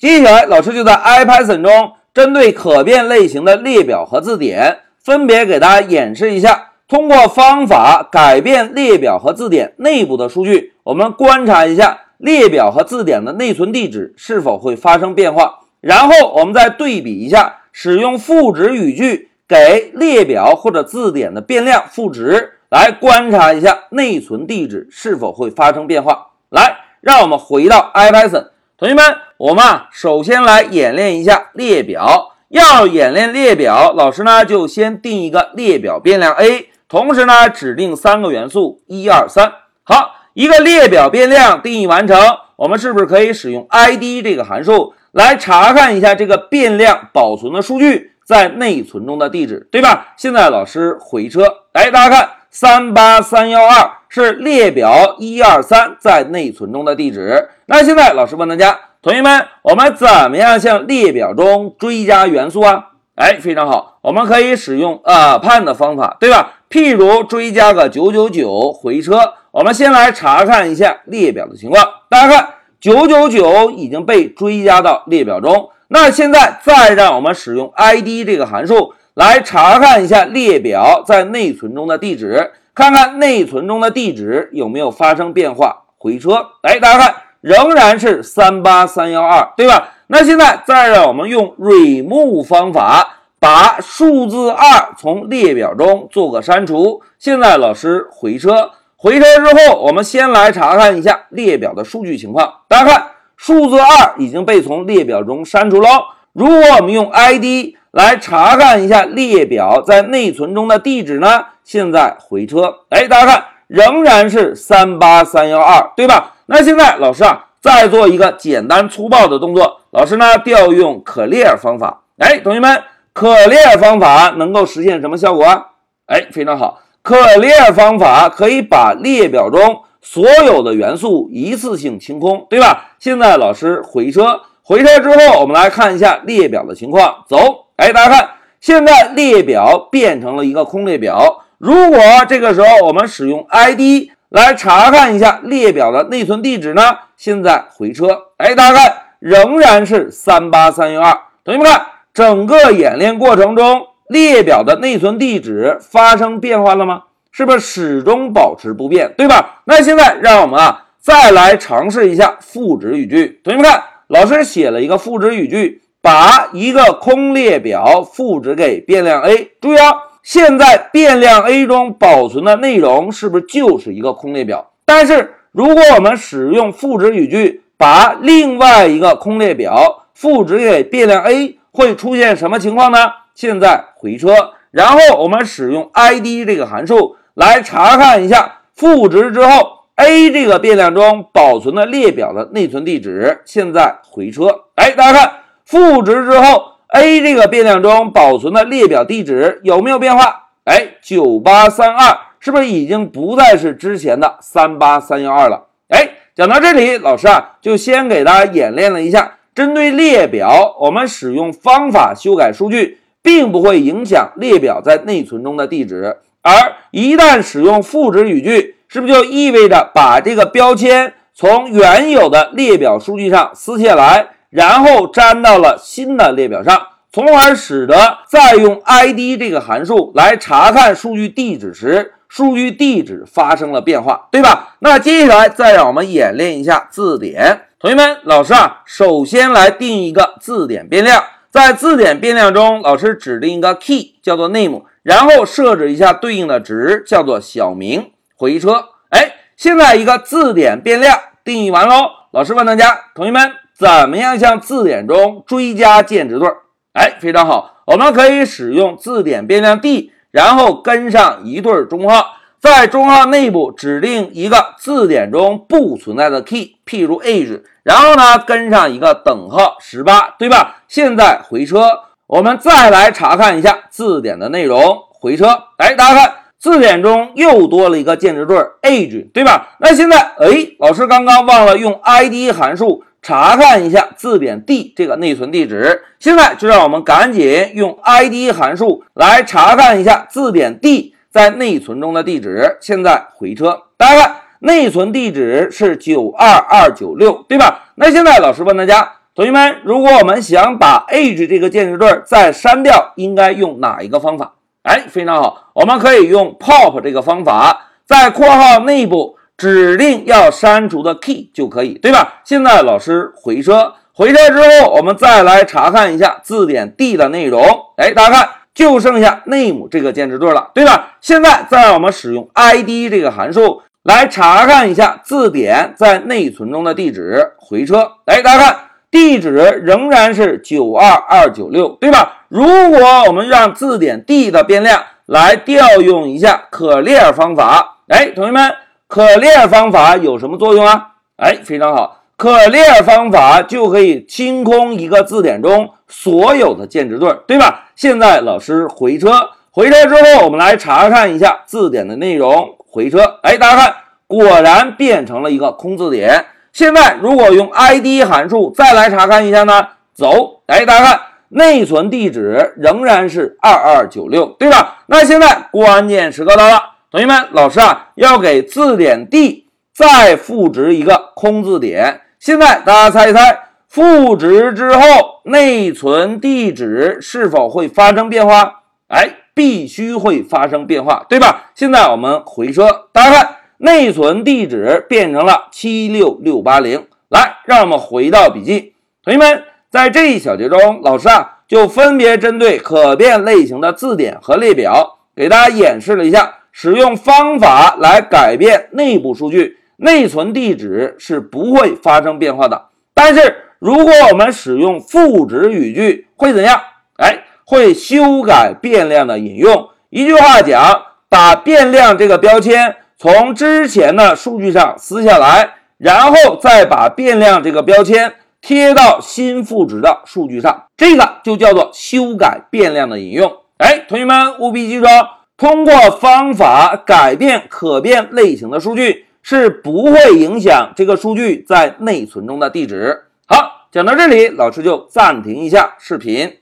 接下来，老师就在 IPython 中针对可变类型的列表和字典，分别给大家演示一下，通过方法改变列表和字典内部的数据，我们观察一下列表和字典的内存地址是否会发生变化。然后我们再对比一下，使用赋值语句给列表或者字典的变量赋值，来观察一下内存地址是否会发生变化。来，让我们回到 IPython，同学们，我们啊首先来演练一下列表。要演练列表，老师呢就先定一个列表变量 a，同时呢指定三个元素一二三。好，一个列表变量定义完成，我们是不是可以使用 id 这个函数？来查看一下这个变量保存的数据在内存中的地址，对吧？现在老师回车，来大家看，三八三幺二是列表一二三在内存中的地址。那现在老师问大家，同学们，我们怎么样向列表中追加元素啊？哎，非常好，我们可以使用 append 的方法，对吧？譬如追加个九九九，回车。我们先来查看一下列表的情况，大家看。九九九已经被追加到列表中，那现在再让我们使用 id 这个函数来查看一下列表在内存中的地址，看看内存中的地址有没有发生变化。回车，哎，大家看，仍然是三八三幺二，对吧？那现在再让我们用 remove 方法把数字二从列表中做个删除。现在老师回车。回车之后，我们先来查看一下列表的数据情况。大家看，数字二已经被从列表中删除了。如果我们用 id 来查看一下列表在内存中的地址呢？现在回车，哎，大家看，仍然是三八三幺二，对吧？那现在老师啊，再做一个简单粗暴的动作。老师呢，调用 clear 方法。哎，同学们，clear 方法能够实现什么效果啊？哎，非常好。clear 方法可以把列表中所有的元素一次性清空，对吧？现在老师回车，回车之后，我们来看一下列表的情况。走，哎，大家看，现在列表变成了一个空列表。如果这个时候我们使用 id 来查看一下列表的内存地址呢？现在回车，哎，大家看，仍然是三八三幺二。同学们看，整个演练过程中。列表的内存地址发生变化了吗？是不是始终保持不变，对吧？那现在让我们啊再来尝试一下赋值语句。同学们看，老师写了一个赋值语句，把一个空列表赋值给变量 a。注意啊，现在变量 a 中保存的内容是不是就是一个空列表？但是如果我们使用赋值语句，把另外一个空列表赋值给变量 a，会出现什么情况呢？现在回车，然后我们使用 id 这个函数来查看一下赋值之后 a 这个变量中保存的列表的内存地址。现在回车，哎，大家看赋值之后 a 这个变量中保存的列表地址有没有变化？哎，九八三二是不是已经不再是之前的三八三幺二了？哎，讲到这里，老师啊就先给大家演练了一下，针对列表，我们使用方法修改数据。并不会影响列表在内存中的地址，而一旦使用赋值语句，是不是就意味着把这个标签从原有的列表数据上撕下来，然后粘到了新的列表上，从而使得再用 id 这个函数来查看数据地址时，数据地址发生了变化，对吧？那接下来再让我们演练一下字典，同学们，老师啊，首先来定一个字典变量。在字典变量中，老师指定一个 key 叫做 name，然后设置一下对应的值叫做小明。回车，哎，现在一个字典变量定义完喽。老师问大家，同学们怎么样向字典中追加键值对？哎，非常好，我们可以使用字典变量 d，然后跟上一对中号。在中号内部指定一个字典中不存在的 key，譬如 age，然后呢跟上一个等号十八，对吧？现在回车，我们再来查看一下字典的内容。回车，哎，大家看字典中又多了一个键值对 age，对吧？那现在，哎，老师刚刚忘了用 id 函数查看一下字典 d 这个内存地址，现在就让我们赶紧用 id 函数来查看一下字典 d。在内存中的地址，现在回车，大家看内存地址是九二二九六，对吧？那现在老师问大家，同学们，如果我们想把 age 这个键值对再删掉，应该用哪一个方法？哎，非常好，我们可以用 pop 这个方法，在括号内部指定要删除的 key 就可以，对吧？现在老师回车，回车之后，我们再来查看一下字典 D 的内容。哎，大家看，就剩下 name 这个键值对了，对吧？现在再让我们使用 id 这个函数来查看一下字典在内存中的地址。回车，哎，大家看。地址仍然是九二二九六，对吧？如果我们让字典 D 的变量来调用一下可列方法，哎，同学们，可列方法有什么作用啊？哎，非常好，可列方法就可以清空一个字典中所有的键值对，对吧？现在老师回车，回车之后，我们来查看一下字典的内容。回车，哎，大家看，果然变成了一个空字典。现在如果用 id 函数再来查看一下呢？走，哎，大家看内存地址仍然是二二九六，对吧？那现在关键时刻到了，同学们，老师啊要给字典 D 再赋值一个空字典。现在大家猜一猜，赋值之后内存地址是否会发生变化？哎，必须会发生变化，对吧？现在我们回车，大家看。内存地址变成了七六六八零。来，让我们回到笔记，同学们，在这一小节中，老师啊就分别针对可变类型的字典和列表，给大家演示了一下使用方法来改变内部数据，内存地址是不会发生变化的。但是，如果我们使用赋值语句，会怎样？哎，会修改变量的引用。一句话讲，把变量这个标签。从之前的数据上撕下来，然后再把变量这个标签贴到新赋值的数据上，这个就叫做修改变量的引用。哎，同学们务必记住，通过方法改变可变类型的数据是不会影响这个数据在内存中的地址。好，讲到这里，老师就暂停一下视频。